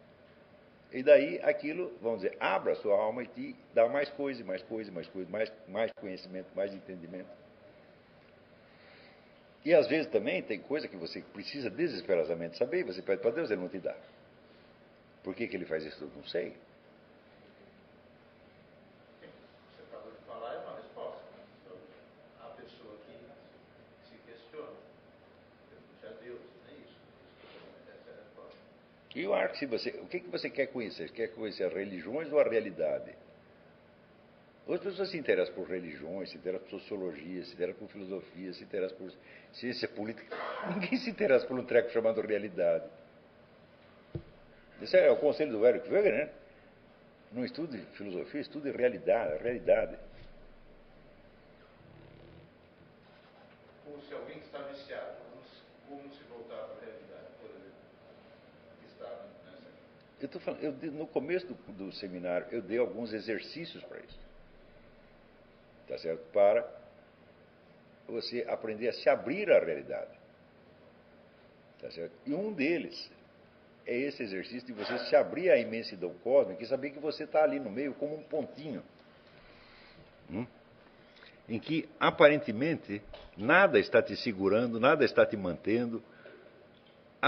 E daí aquilo, vamos dizer, abra a sua alma e te dá mais coisa, mais coisa, mais coisa, mais, mais conhecimento, mais entendimento. E às vezes também tem coisa que você precisa desesperadamente saber e você pede para Deus, ele não te dá. Por que, que ele faz isso? Eu não sei. Você acabou de falar, é uma resposta. né? Então, a pessoa que se questiona, pergunte a Deus, não é isso? Essa é a resposta. E eu acho que se você, o que, que você quer conhecer? Quer conhecer as religiões ou a realidade? As pessoas se interessam por religiões, se interessam por sociologia, se interessam por filosofia, se interessam por ciência política. Ninguém se interessa por um treco chamado realidade. Esse é o conselho do Eric Wegener, né? Não estude filosofia, estude realidade, realidade. Ou se alguém está viciado, como se, como se voltar para a realidade, por exemplo, que está nessa. Eu falando, eu no começo do, do seminário, eu dei alguns exercícios para isso. Tá certo? Para você aprender a se abrir à realidade. Tá certo? E um deles é esse exercício de você se abrir à imensidão cósmica e saber que você está ali no meio como um pontinho. Hum? Em que aparentemente nada está te segurando, nada está te mantendo,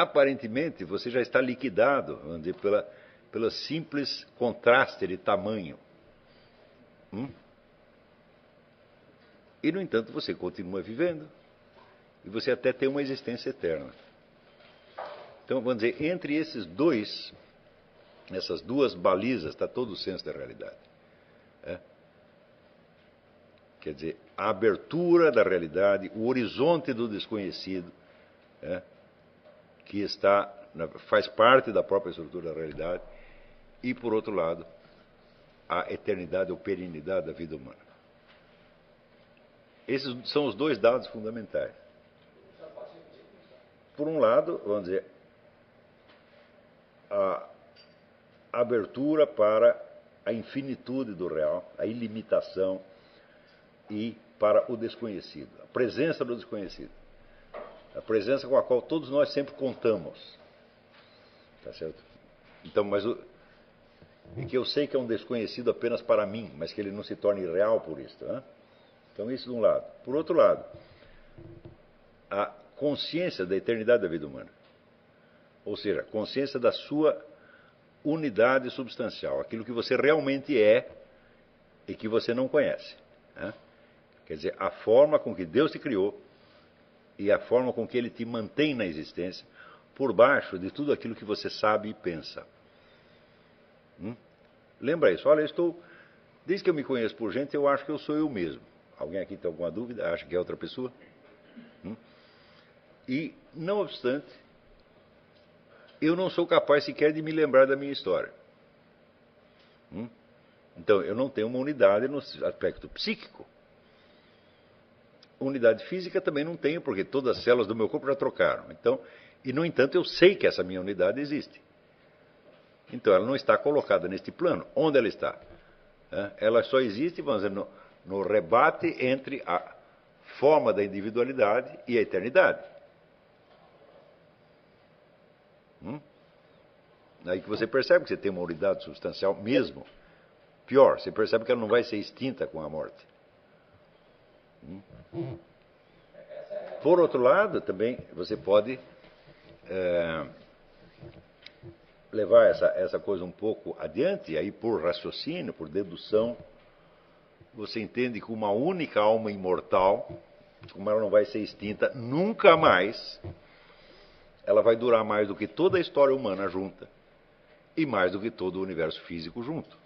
aparentemente você já está liquidado, vamos dizer, pela, pelo simples contraste de tamanho. Hum? E, no entanto, você continua vivendo, e você até tem uma existência eterna. Então, vamos dizer, entre esses dois, essas duas balizas, está todo o senso da realidade. É? Quer dizer, a abertura da realidade, o horizonte do desconhecido, é? Que está, faz parte da própria estrutura da realidade, e, por outro lado, a eternidade ou perenidade da vida humana. Esses são os dois dados fundamentais. Por um lado, vamos dizer, a abertura para a infinitude do real, a ilimitação e para o desconhecido, a presença do desconhecido, a presença com a qual todos nós sempre contamos, tá certo? Então, mas o, que eu sei que é um desconhecido apenas para mim, mas que ele não se torne real por isso, né? Então isso de um lado. Por outro lado, a consciência da eternidade da vida humana. Ou seja, consciência da sua unidade substancial, aquilo que você realmente é e que você não conhece. Né? Quer dizer, a forma com que Deus te criou e a forma com que Ele te mantém na existência por baixo de tudo aquilo que você sabe e pensa. Hum? Lembra isso? Olha, eu estou. Desde que eu me conheço por gente, eu acho que eu sou eu mesmo. Alguém aqui tem alguma dúvida? Acha que é outra pessoa? Hum? E, não obstante, eu não sou capaz sequer de me lembrar da minha história. Hum? Então, eu não tenho uma unidade no aspecto psíquico. Unidade física também não tenho, porque todas as células do meu corpo já trocaram. Então, e no entanto, eu sei que essa minha unidade existe. Então, ela não está colocada neste plano. Onde ela está? Ela só existe, vamos dizer, no, no rebate entre a forma da individualidade e a eternidade. Hum? Aí que você percebe que você tem uma unidade substancial mesmo. Pior, você percebe que ela não vai ser extinta com a morte. Por outro lado, também você pode é, levar essa, essa coisa um pouco adiante, aí por raciocínio, por dedução, você entende que uma única alma imortal, como ela não vai ser extinta nunca mais, ela vai durar mais do que toda a história humana junta e mais do que todo o universo físico junto.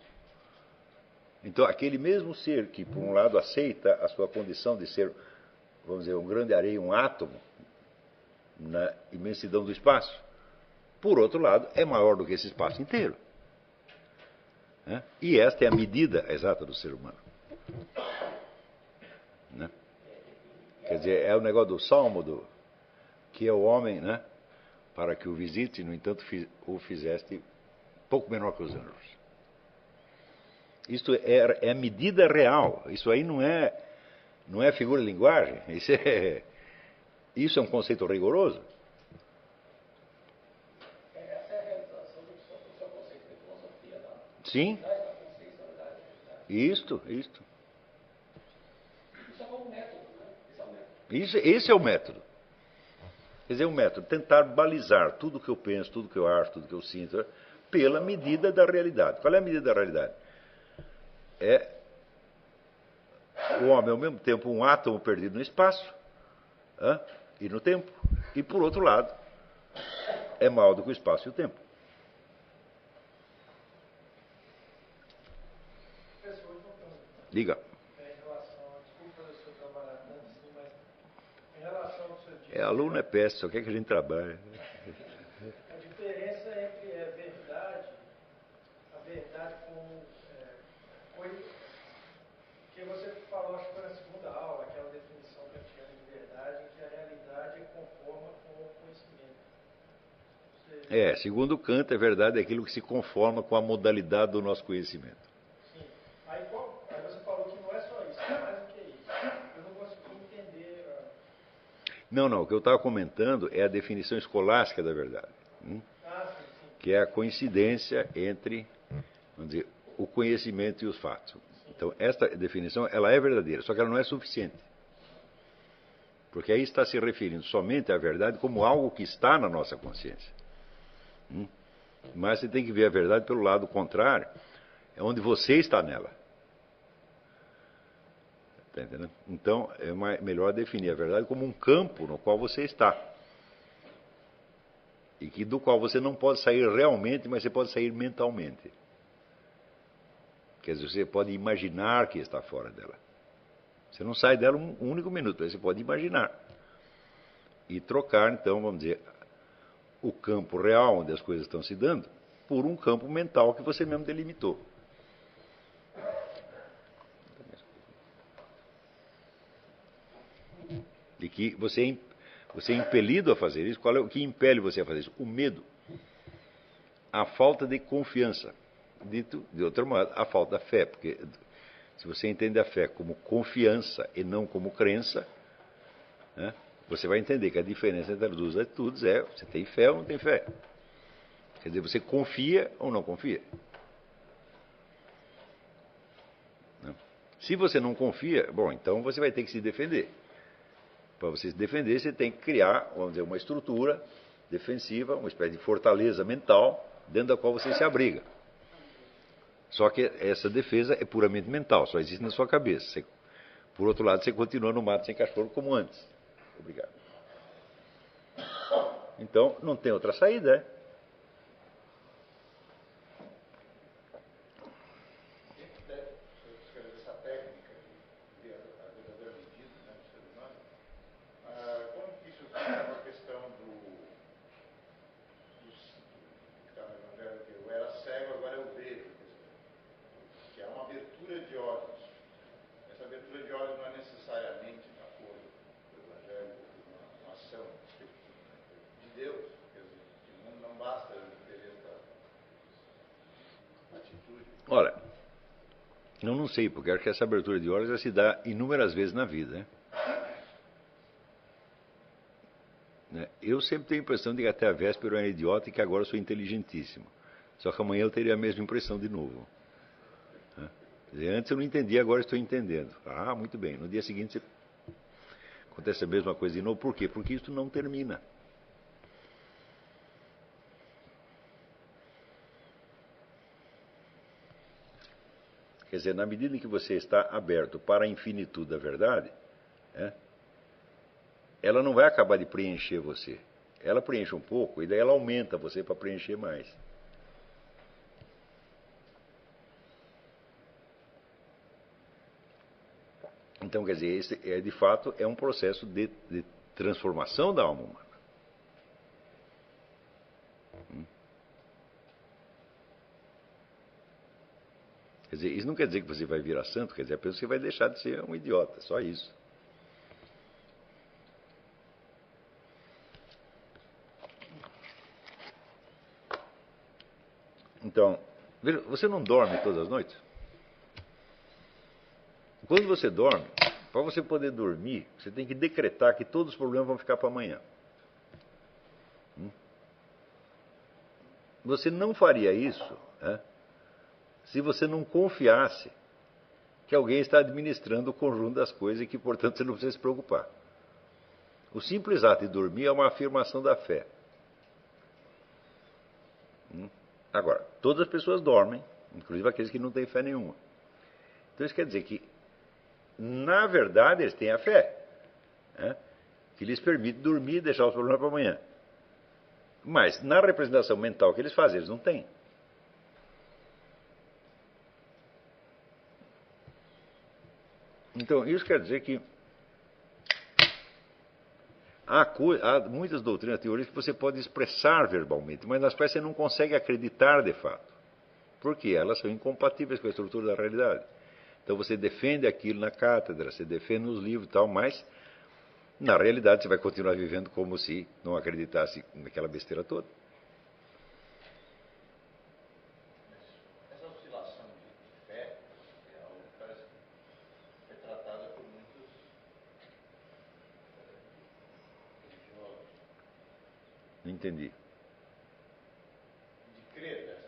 Então, aquele mesmo ser que, por um lado, aceita a sua condição de ser, vamos dizer, um grande areia, um átomo, na imensidão do espaço, por outro lado, é maior do que esse espaço inteiro. Né? E esta é a medida exata do ser humano. Né? Quer dizer, é o negócio do salmo do que é o homem, né? para que o visite, no entanto, o fizeste pouco menor que os anjos. Isto é, é medida real. Isso aí não é, não é figura de linguagem. Isso é, isso é um conceito rigoroso. Sim. Isto, isto. Isso, esse é o método. Quer dizer, o método, tentar balizar tudo que eu penso, tudo que eu acho, tudo que eu sinto, pela medida da realidade. Qual é a medida da realidade? É o homem, ao mesmo tempo, um átomo perdido no espaço e no tempo. E, por outro lado, é maior do que o espaço e o tempo. Diga. É, aluno é péssimo, só quer que a gente trabalhe. A diferença entre a verdade, a verdade como é, coisa que você falou, acho que foi na segunda aula, aquela definição kantiana de verdade, que a realidade é conforma com o conhecimento. Você... É, segundo Kant, a verdade é aquilo que se conforma com a modalidade do nosso conhecimento. Não, não. O que eu estava comentando é a definição escolástica da verdade. Hum? Que é a coincidência entre, vamos dizer, o conhecimento e os fatos. Então, esta definição, ela é verdadeira, só que ela não é suficiente. Porque aí está se referindo somente à verdade como algo que está na nossa consciência. Hum? Mas você tem que ver a verdade pelo lado contrário, é onde você está nela. Tá entendendo? Então, é mais, melhor definir a verdade como um campo no qual você está. E que do qual você não pode sair realmente, mas você pode sair mentalmente. Quer dizer, você pode imaginar que está fora dela. Você não sai dela um único minuto, mas você pode imaginar. E trocar, então, vamos dizer, o campo real onde as coisas estão se dando por um campo mental que você mesmo delimitou. E que você é, você é impelido a fazer isso. Qual é o que impele você a fazer isso? O medo. A falta de confiança. Dito de outro modo, a falta da fé. Porque se você entende a fé como confiança e não como crença, né, você vai entender que a diferença entre as duas atitudes é você tem fé ou não tem fé. Quer dizer, você confia ou não confia. Né? Se você não confia, bom, então você vai ter que se defender. Para você se defender, você tem que criar, vamos dizer, uma estrutura defensiva, uma espécie de fortaleza mental dentro da qual você se abriga. Só que essa defesa é puramente mental, só existe na sua cabeça. Você, por outro lado, você continua no mato sem cachorro como antes. Obrigado. Então, não tem outra saída, é? Sei, porque acho que essa abertura de olhos já se dá inúmeras vezes na vida. Né? né? Eu sempre tenho a impressão de que até a véspera eu era idiota e que agora sou inteligentíssimo. Só que amanhã eu teria a mesma impressão de novo. Né? Antes eu não entendia, agora estou entendendo. Ah, muito bem. No dia seguinte acontece a mesma coisa de novo. Por quê? Porque isso não termina. Quer dizer, na medida em que você está aberto para a infinitude da verdade, é, ela não vai acabar de preencher você. Ela preenche um pouco e daí ela aumenta você para preencher mais. Então, quer dizer, esse é, de fato é um processo de, de transformação da alma humana. Dizer, isso não quer dizer que você vai virar santo, quer dizer apenas que você vai deixar de ser um idiota, só isso. Então, você não dorme todas as noites? Quando você dorme, para você poder dormir, você tem que decretar que todos os problemas vão ficar para amanhã. Hum? Você não faria isso né, se você não confiasse que alguém está administrando o conjunto das coisas e que, portanto, você não precisa se preocupar. O simples ato de dormir é uma afirmação da fé. Hum? Agora, todas as pessoas dormem, inclusive aqueles que não têm fé nenhuma. Então isso quer dizer que, na verdade, eles têm a fé, né? que lhes permite dormir e deixar os problemas para amanhã. Mas, na representação mental que eles fazem, eles não têm. Então, isso quer dizer que há, há muitas doutrinas, teorias que você pode expressar verbalmente, mas nas quais você não consegue acreditar de fato. Porque elas são incompatíveis com a estrutura da realidade. Então você defende aquilo na cátedra, você defende nos livros e tal, mas na realidade você vai continuar vivendo como se não acreditasse naquela besteira toda. entendi. De crer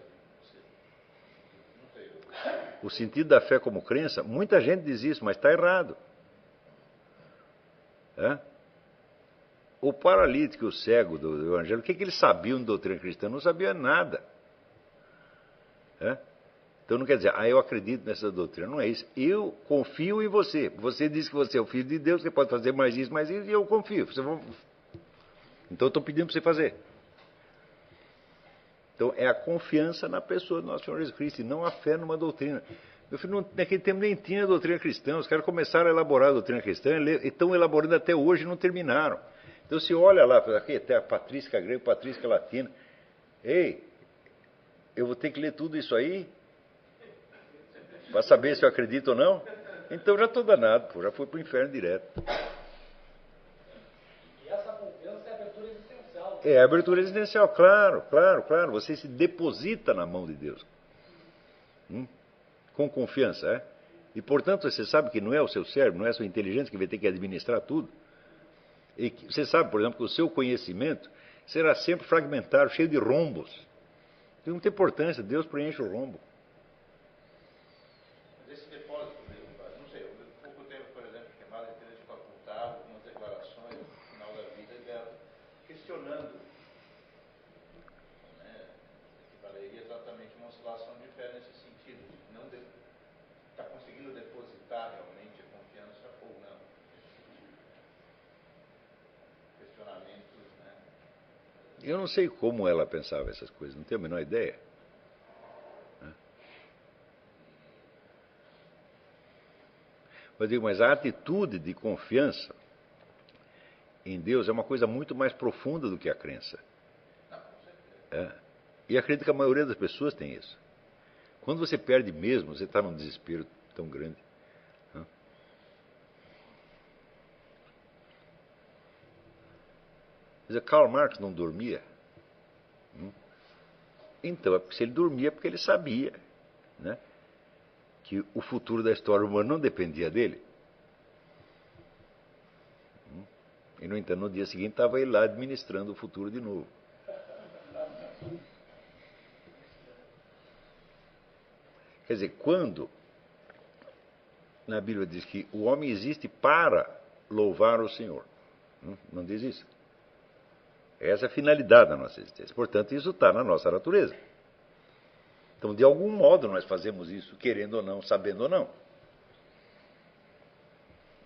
O sentido da fé como crença, muita gente diz isso, mas está errado. É? O paralítico o cego do, Evangelho, o que, que eles sabiam de doutrina cristã? Não sabia nada. É? Então não quer dizer, ah, eu acredito nessa doutrina. Não é isso. Eu confio em você. Você diz que você é o filho de Deus, que pode fazer mais isso, mais isso, e eu confio. Você vai... Então eu estou pedindo para você fazer. Então é a confiança na pessoa do nosso Senhor Jesus Cristo e não a fé numa doutrina. Meu filho, naquele tempo nem tinha doutrina cristã. Os caras começaram a elaborar a doutrina cristã e estão elaborando até hoje e não terminaram. Então se olha lá, aqui até a patrística grega, patrística latina. Ei, eu vou ter que ler tudo isso aí para saber se eu acredito ou não? Então já estou danado, pô, já fui para o inferno direto. E essa confiança é a abertura existencial. É a abertura existencial, claro, claro, claro. Você se deposita na mão de Deus. Hum? Com confiança, é? E portanto você sabe que não é o seu cérebro, não é a sua inteligência que vai ter que administrar tudo. E que, você sabe, por exemplo, que o seu conhecimento será sempre fragmentário, cheio de rombos. Tem muita importância, Deus preenche o rombo. Mas esse depósito mesmo, padre, não sei, eu, pouco tempo, por exemplo, que Madre Teresa de Calcutá, algumas declarações no final da vida dela, questionando, né, que valeria exatamente uma oscilação de fé nesse sentido, de não está conseguindo depositar realmente a confiança ou não. Questionamentos, né? Eu não sei como ela pensava essas coisas, não tenho a menor ideia. Mas digo, mas a atitude de confiança em Deus é uma coisa muito mais profunda do que a crença. É. E acredito que a maioria das pessoas tem isso. Quando você perde mesmo, você está num desespero tão grande. Quer dizer, Karl Marx não dormia. Hum? Então, é porque se ele dormia, é porque ele sabia né, que o futuro da história humana não dependia dele. Hum? E, no entanto, no dia seguinte estava ele lá administrando o futuro de novo. Quer dizer, quando na Bíblia diz que o homem existe para louvar o Senhor, hum? não diz isso? Essa é a finalidade da nossa existência. Portanto, isso está na nossa natureza. Então, de algum modo, nós fazemos isso, querendo ou não, sabendo ou não.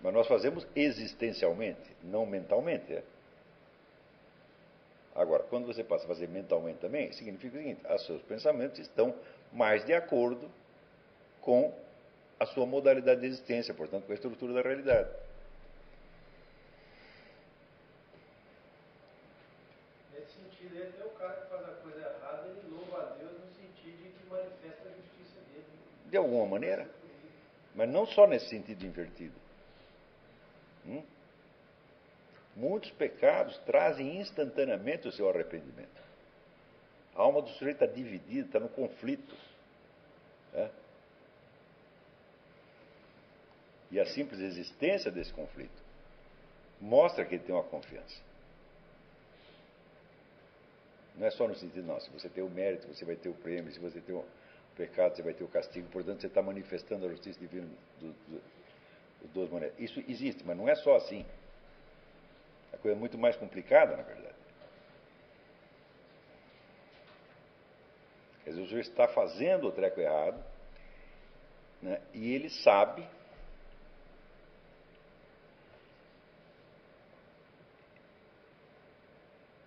Mas nós fazemos existencialmente, não mentalmente. É? Agora, quando você passa a fazer mentalmente também, significa o seguinte: os seus pensamentos estão mais de acordo com a sua modalidade de existência, portanto, com a estrutura da realidade. Nesse sentido, aí, até o cara que faz a coisa errada, ele louva a Deus no sentido de que manifesta a justiça dele. De alguma maneira. Mas não só nesse sentido invertido. Hum? Muitos pecados trazem instantaneamente o seu arrependimento. A alma do sujeito está dividida, está no conflito. É? E a simples existência desse conflito mostra que ele tem uma confiança. Não é só no sentido, não, se você tem o mérito, você vai ter o prêmio, se você tem o pecado, você vai ter o castigo, portanto você está manifestando a justiça divina do, do, de duas maneiras. Isso existe, mas não é só assim. A coisa é muito mais complicada, na verdade. Quer dizer, o sujeito está fazendo o treco errado, né, e ele sabe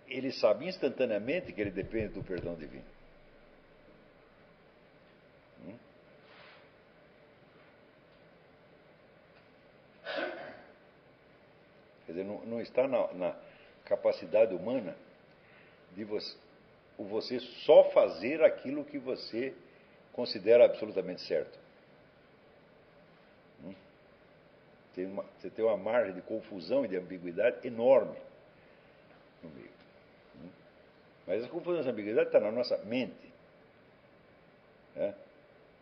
ele sabe instantaneamente que ele depende do perdão divino. Quer dizer, não, não está na, na, capacidade humana de você, você só fazer aquilo que você considera absolutamente certo. Hum? Tem uma, você tem uma margem de confusão e de ambiguidade enorme no meio. Mas essa confusão, essa ambiguidade está na nossa mente, né?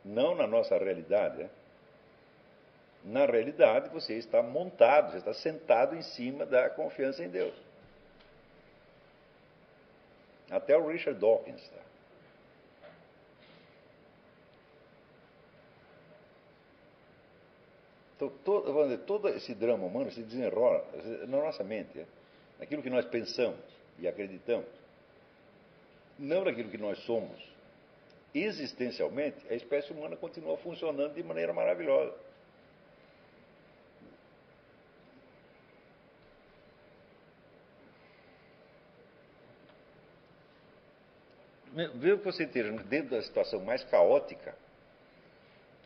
não na nossa realidade. Né? Na realidade, você está montado, você está sentado em cima da confiança em Deus. Até o Richard Dawkins está. Então, todo, dizer, todo esse drama humano se desenrola na nossa mente, né? naquilo que nós pensamos e acreditamos não naquilo que nós somos existencialmente, a espécie humana continua funcionando de maneira maravilhosa. Veja que você esteja dentro da situação mais caótica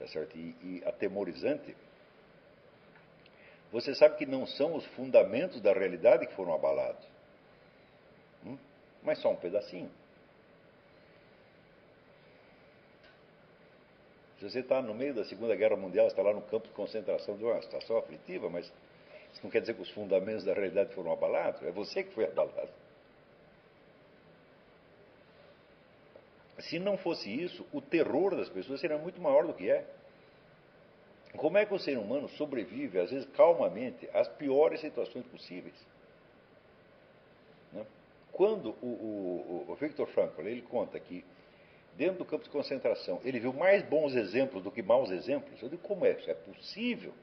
tá certo? E, e atemorizante, você sabe que não são os fundamentos da realidade que foram abalados, hum? mas só um pedacinho. Se você está no meio da Segunda Guerra Mundial, está lá no campo de concentração de uma situação aflitiva, mas isso não quer dizer que os fundamentos da realidade foram abalados, é você que foi abalado. Se não fosse isso, o terror das pessoas seria muito maior do que é. Como é que o ser humano sobrevive, às vezes calmamente, às piores situações possíveis? Né? Quando o, o, o Victor Frankl ele conta que dentro do campo de concentração ele viu mais bons exemplos do que maus exemplos, eu digo como é isso? É possível?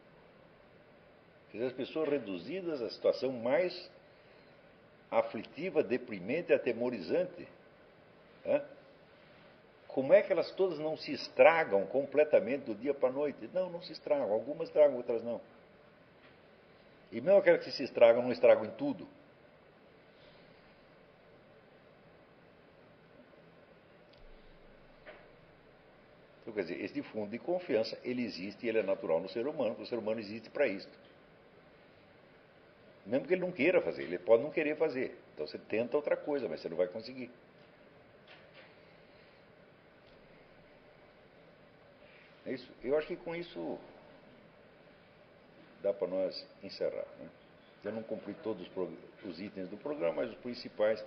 As pessoas reduzidas à situação mais aflitiva, deprimente, atemorizante. Né? Como é que elas todas não se estragam completamente do dia para a noite? Não, não se estragam. Algumas estragam, outras não. E mesmo aquelas que se estragam, não estragam em tudo. Então, quer dizer, esse fundo de confiança, ele existe e ele é natural no ser humano, porque o ser humano existe para isso. Mesmo que ele não queira fazer, ele pode não querer fazer. Então você tenta outra coisa, mas você não vai conseguir. É isso, eu acho que com isso dá para nós encerrar. Né? Eu não cumpri todos os, os itens do programa, mas os principais